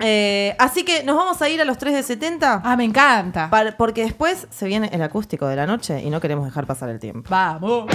Eh, así que nos vamos a ir a los 3 de 70. Ah, me encanta. Porque después se viene el acústico de la noche y no queremos dejar pasar el tiempo. Vamos.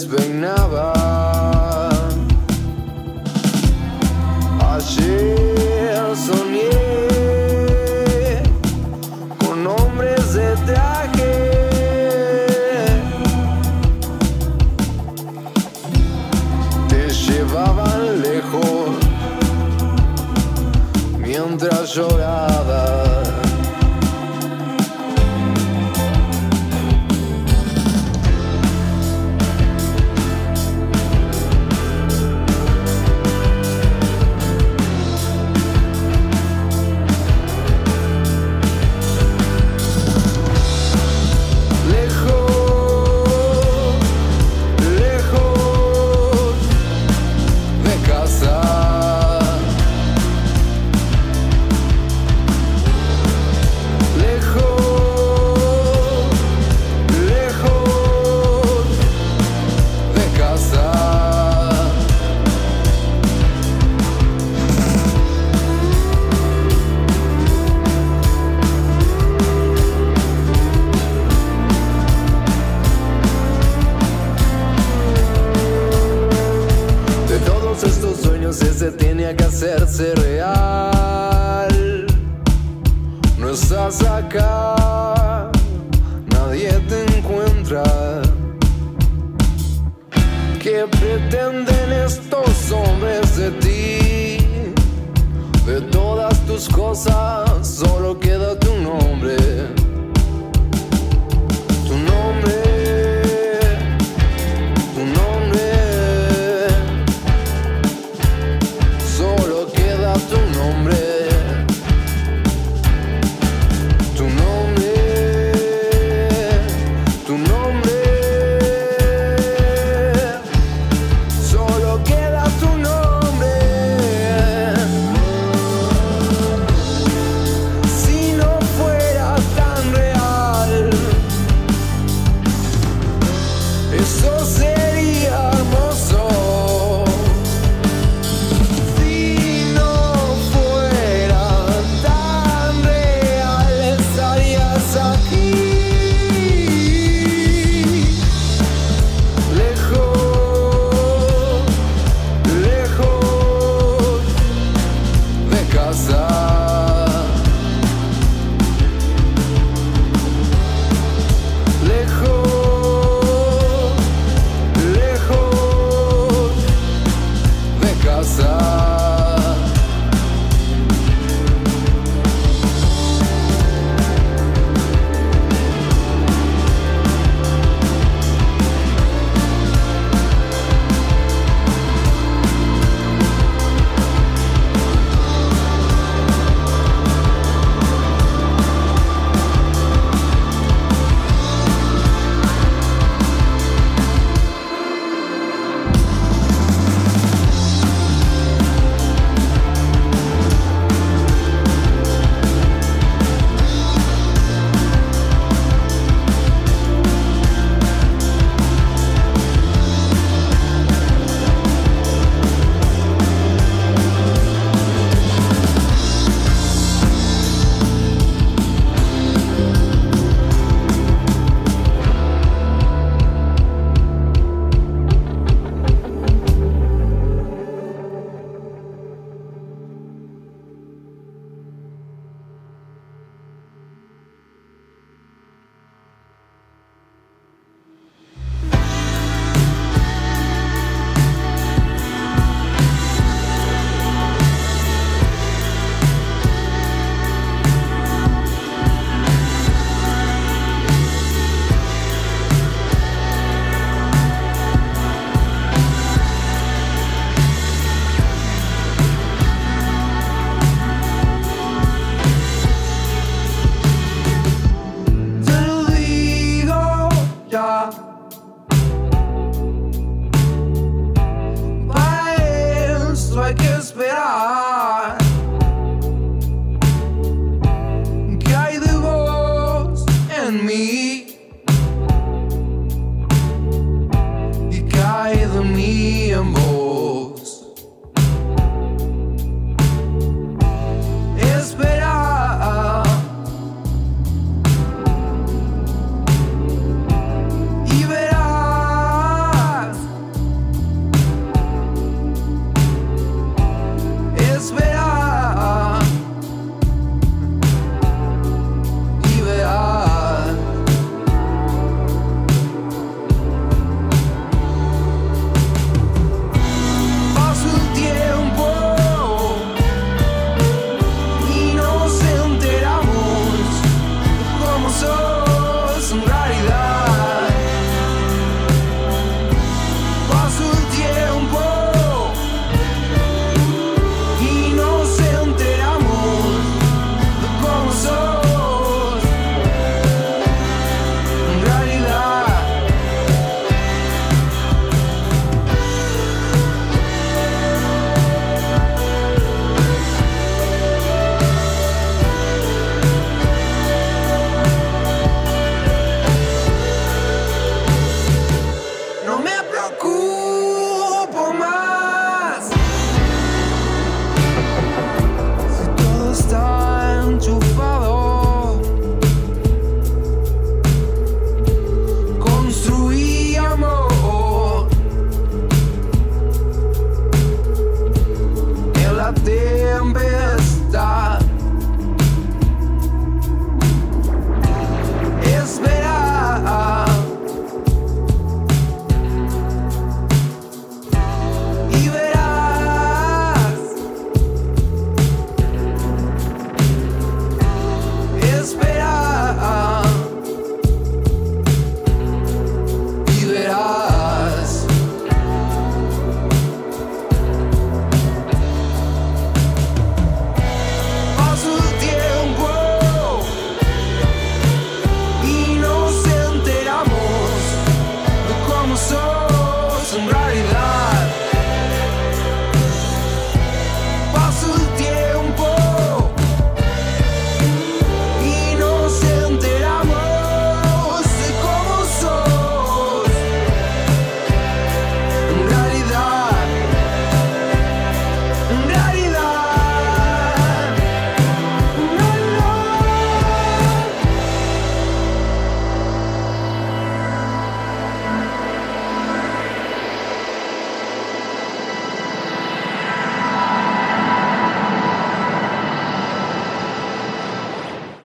husband now. Tenía que hacerse real. No estás acá, nadie te encuentra. ¿Qué pretenden estos hombres de ti? De todas tus cosas, solo queda.